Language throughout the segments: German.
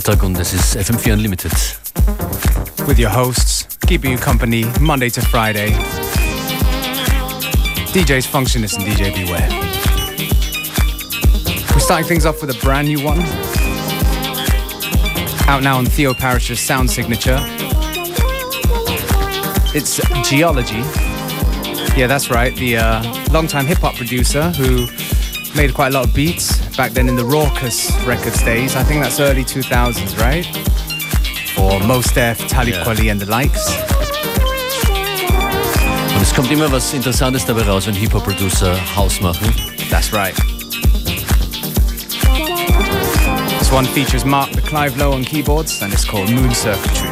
Freitag und es ist FM4 Unlimited. With your hosts, keeping you company Monday to Friday. DJ's Functionist and DJ Beware. We're starting things off with a brand new one. Out now on Theo Parrish's sound signature. It's Geology. Yeah, that's right. The uh, longtime hip hop producer who made quite a lot of beats back then in the Raucous Records days. I think that's early 2000s, right? For Most Def, Talib Yeah. Kweli and the likes. Und es kommt immer was Interessantes dabei raus, wenn Hip-Hop-Producer House machen. That's right. This one features Mark the Clive Low on keyboards and it's called Moon Circuitry.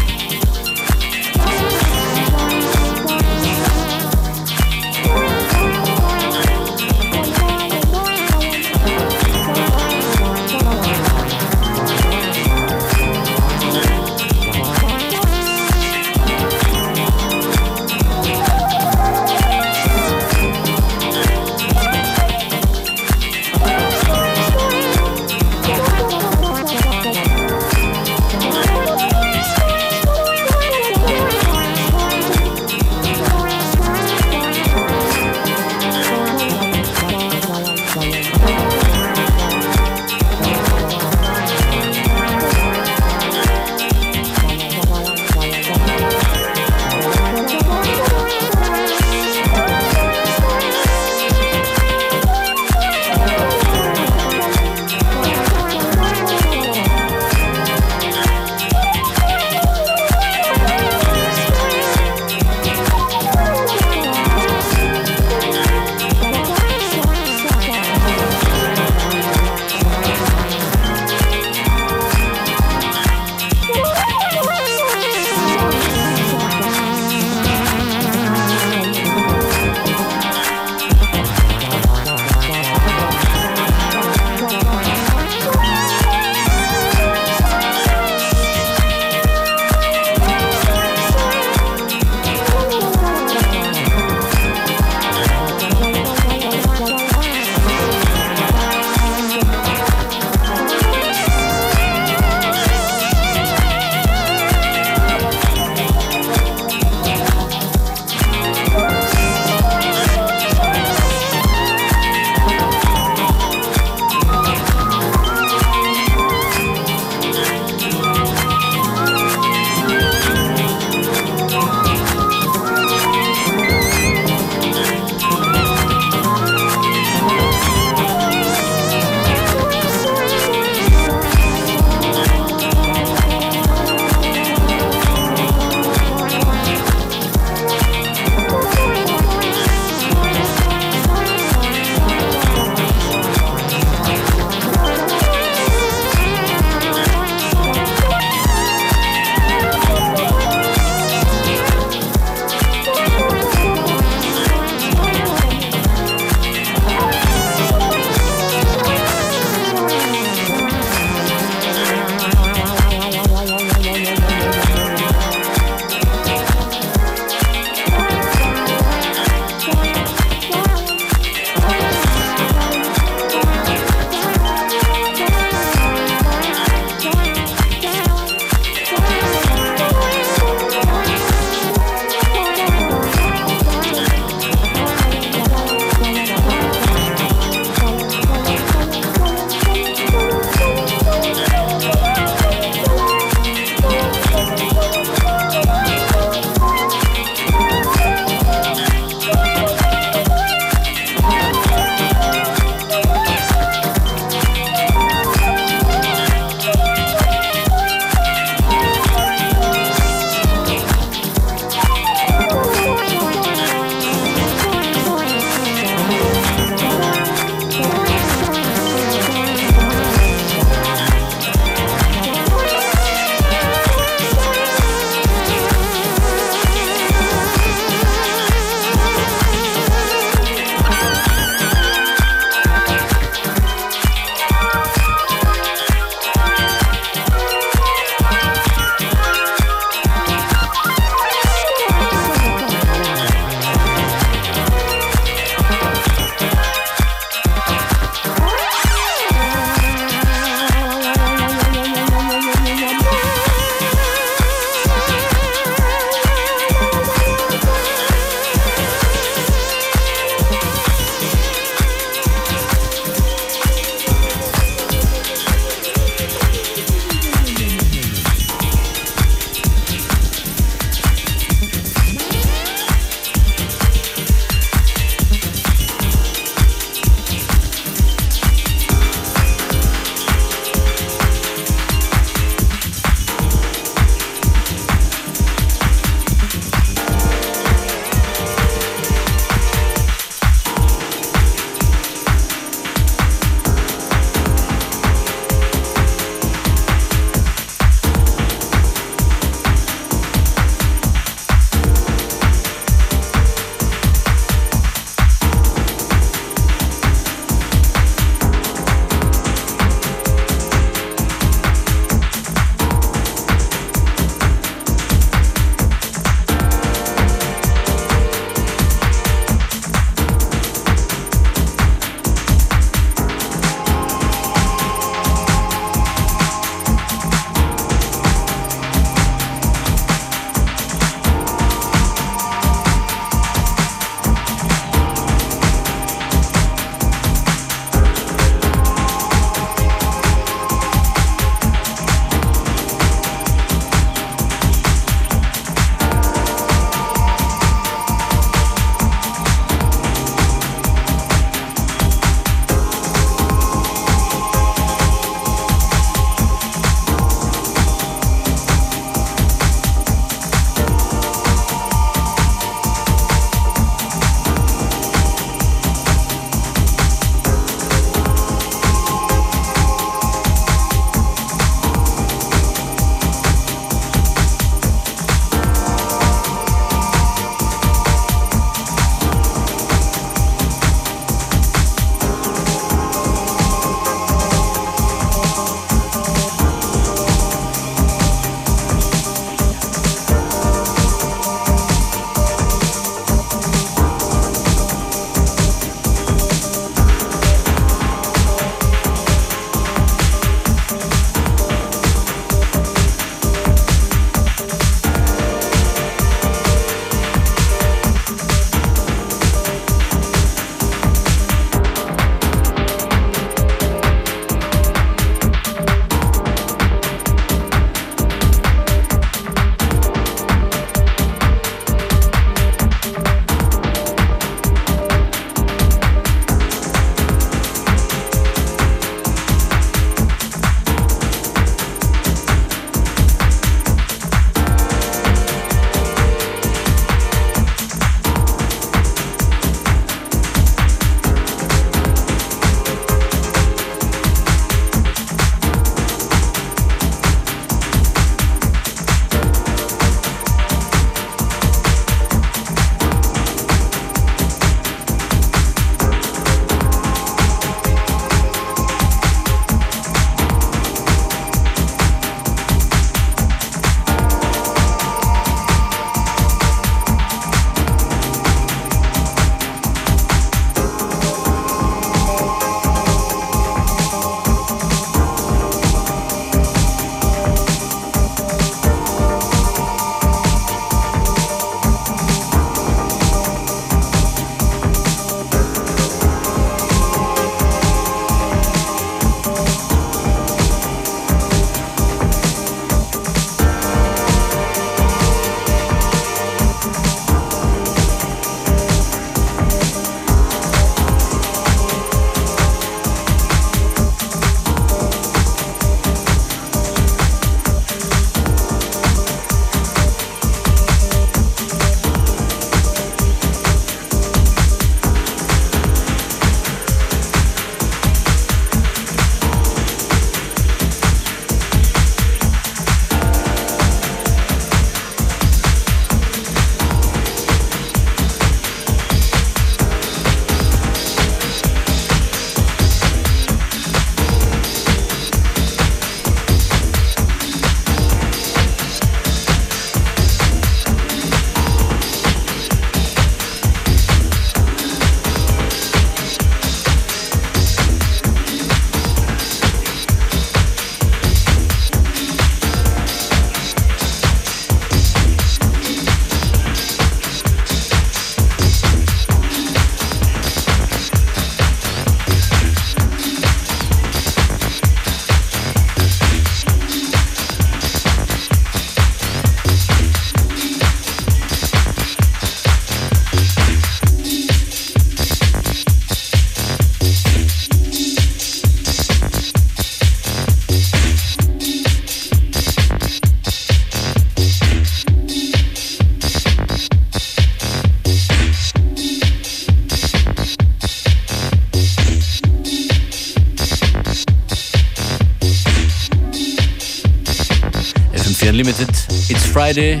Friday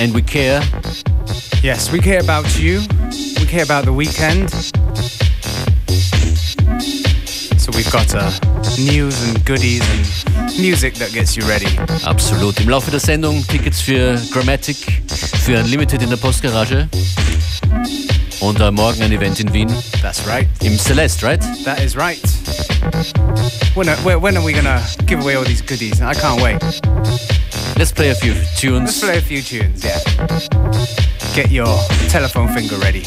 and we care. Yes, we care about you. We care about the weekend. So we've got uh, news and goodies and music that gets you ready. Absolut. Im Laufe der Sendung Tickets für Grammatic, für Unlimited in der Postgarage. Und uh, morgen ein Event in Wien. That's right. Im Celeste, right? That is right. When are, when are we gonna give away all these goodies? I can't wait. Let's play a few tunes. Let's play a few tunes, yeah. Get your telephone finger ready.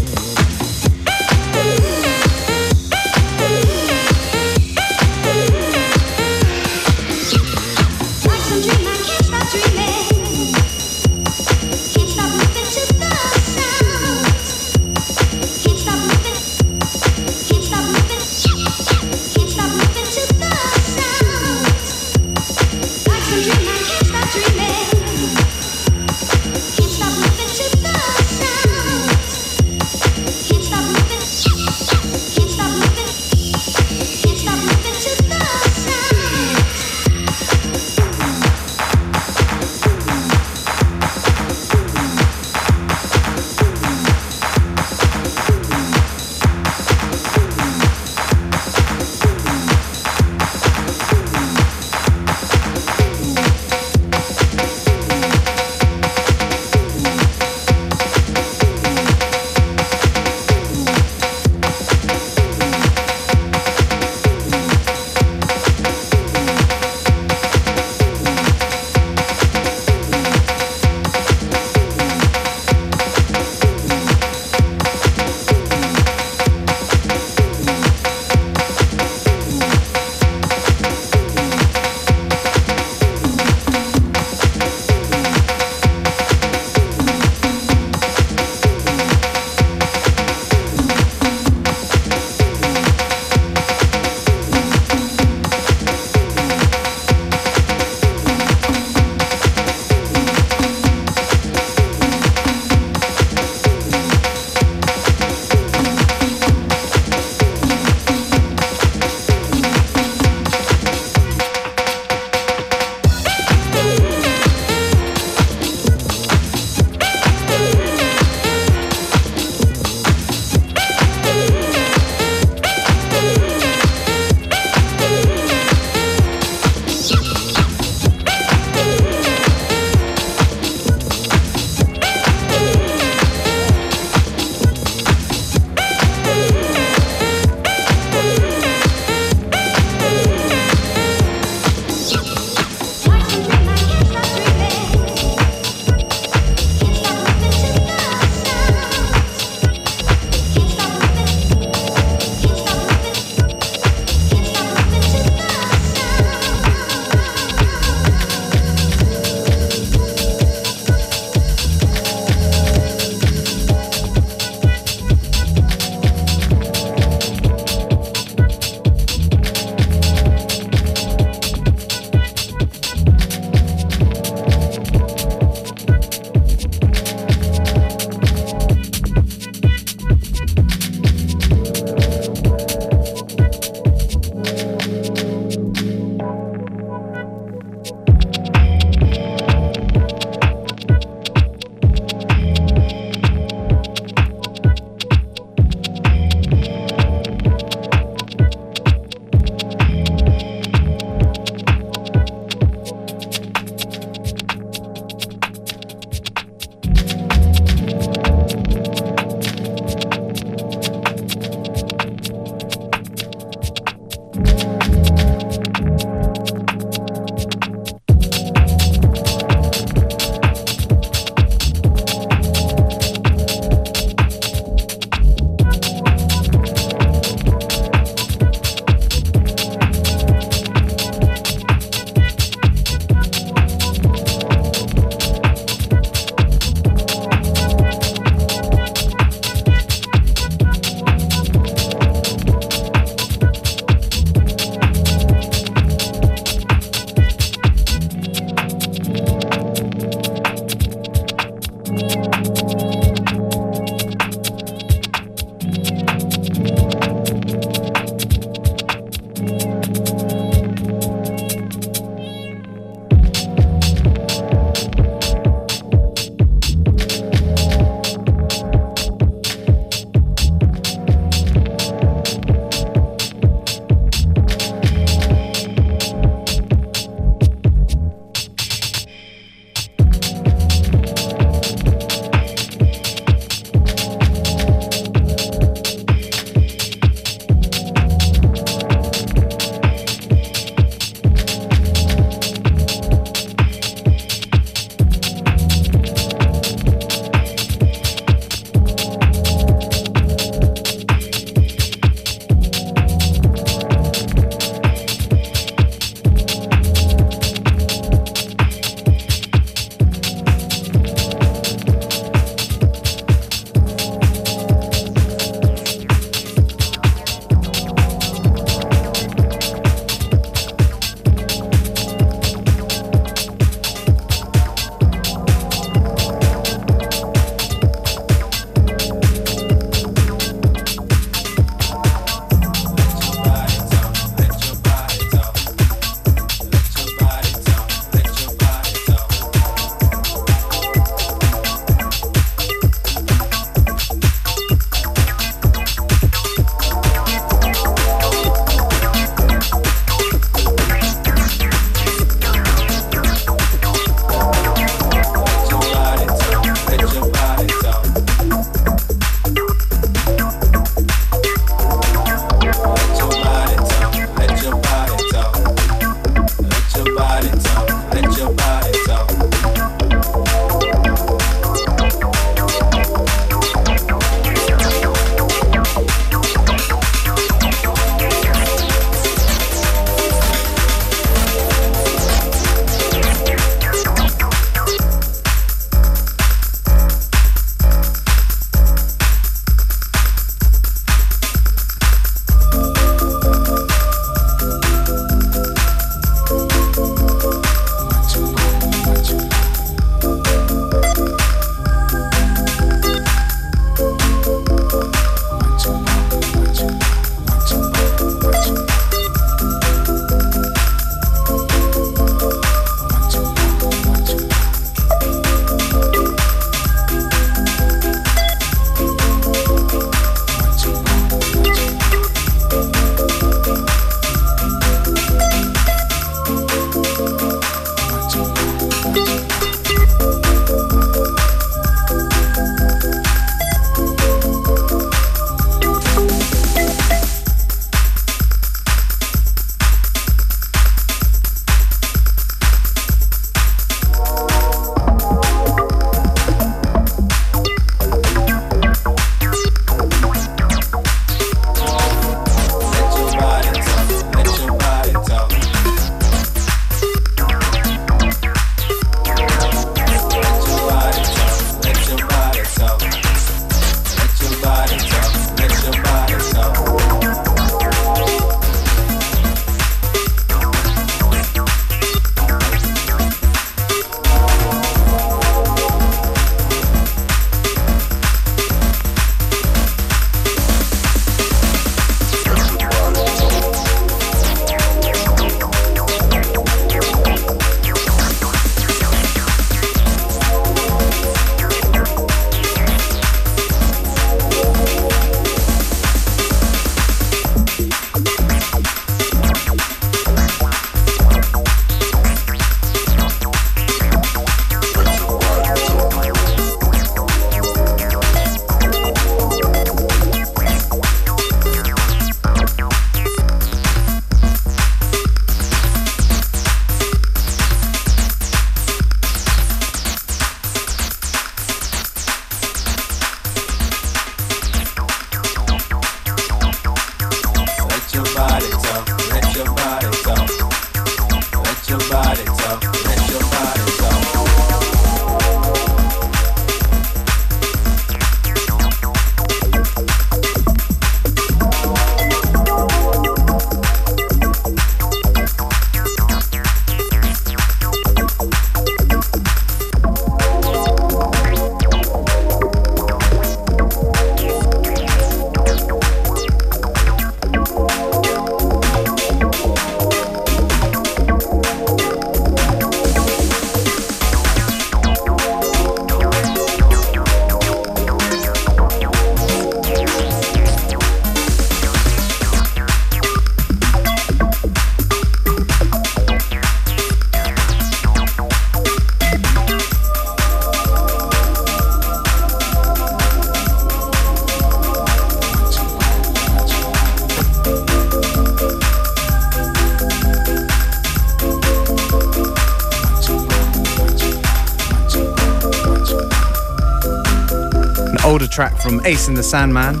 From Ace and the Sandman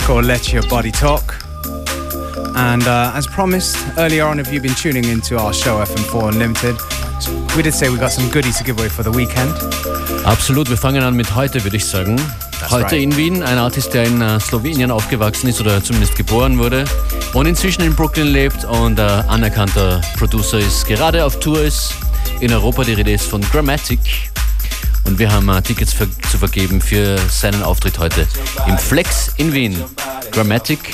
called Let Your Body Talk. And uh, as promised earlier on, if you've been tuning into our show FM4 Unlimited, we did say we got some goodies to give away for the weekend. Absolut, wir fangen an mit heute, würde ich sagen. That's heute right. in Wien, ein Artist, der in äh, Slowenien aufgewachsen ist oder zumindest geboren wurde und inzwischen in Brooklyn lebt und äh, anerkannter Producer ist, gerade auf Tour ist in Europa. Die Rede ist von Grammatic. Und wir haben äh, Tickets ver zu vergeben für seinen Auftritt heute im Flex in Wien. Grammatic.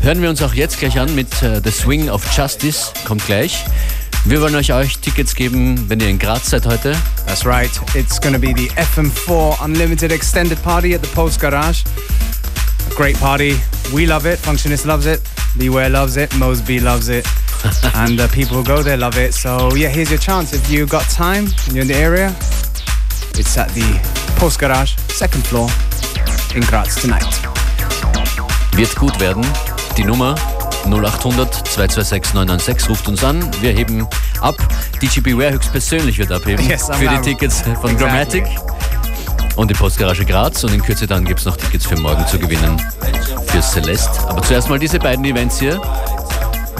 Hören wir uns auch jetzt gleich an mit äh, The Swing of Justice. Kommt gleich. Wir wollen euch auch Tickets geben, wenn ihr in Graz seid heute. That's right. It's to be the FM4 Unlimited Extended Party at the Post Garage. A great party. We love it. Functionist loves it. Beware loves it. Mosby loves it. and the people who go there love it. So, yeah, here's your chance. If you got time and you're in the area, it's at the Post Garage, second floor in Graz tonight. Wird gut werden. Die Nummer 0800 226 996 ruft uns an. Wir heben ab. DJ Beware höchstpersönlich wird abheben Yes, für die. Tickets von Exactly. Grammatic und die Postgarage Graz. Und in Kürze dann gibt es noch Tickets für morgen zu gewinnen für Celeste. Aber zuerst mal diese beiden Events hier.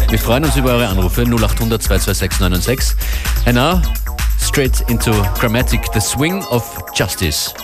Wir freuen uns über eure Anrufe 0800 226 996. And now, straight into Grammatic, the swing of justice.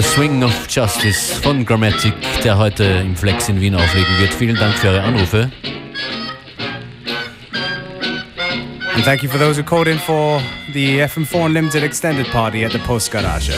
The Swing of Justice von Grammatic, der heute im Flex in Wien auflegen wird. Vielen Dank für eure Anrufe. And thank you for those who called in for the FM4 Unlimited extended party at the Post Garage.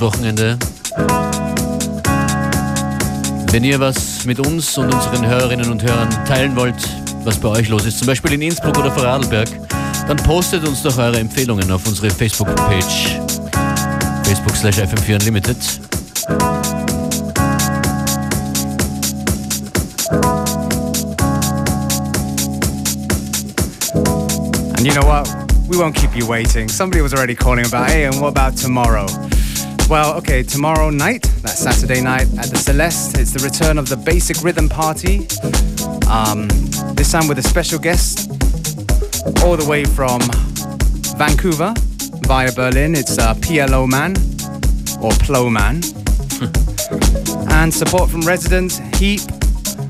Wochenende. Wenn ihr was mit uns und unseren Hörerinnen und Hörern teilen wollt, was bei euch los ist, zum Beispiel in Innsbruck oder Vorarlberg, dann postet uns doch eure Empfehlungen auf unsere Facebook-Page Facebook slash FM4 Unlimited. And you know what? We won't keep you waiting. Somebody was already calling about, hey, and what about tomorrow? Well, okay, tomorrow night, that's Saturday night at the Celeste, it's the return of the Basic Rhythm Party. Um, this time with a special guest, all the way from Vancouver via Berlin. It's uh, PLO Man, or Plo Man. and support from residents, Heap,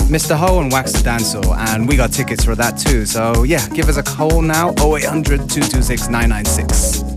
Mr. Ho, and Wax the Dancer. And we got tickets for that too. So yeah, give us a call now 0800 226 996.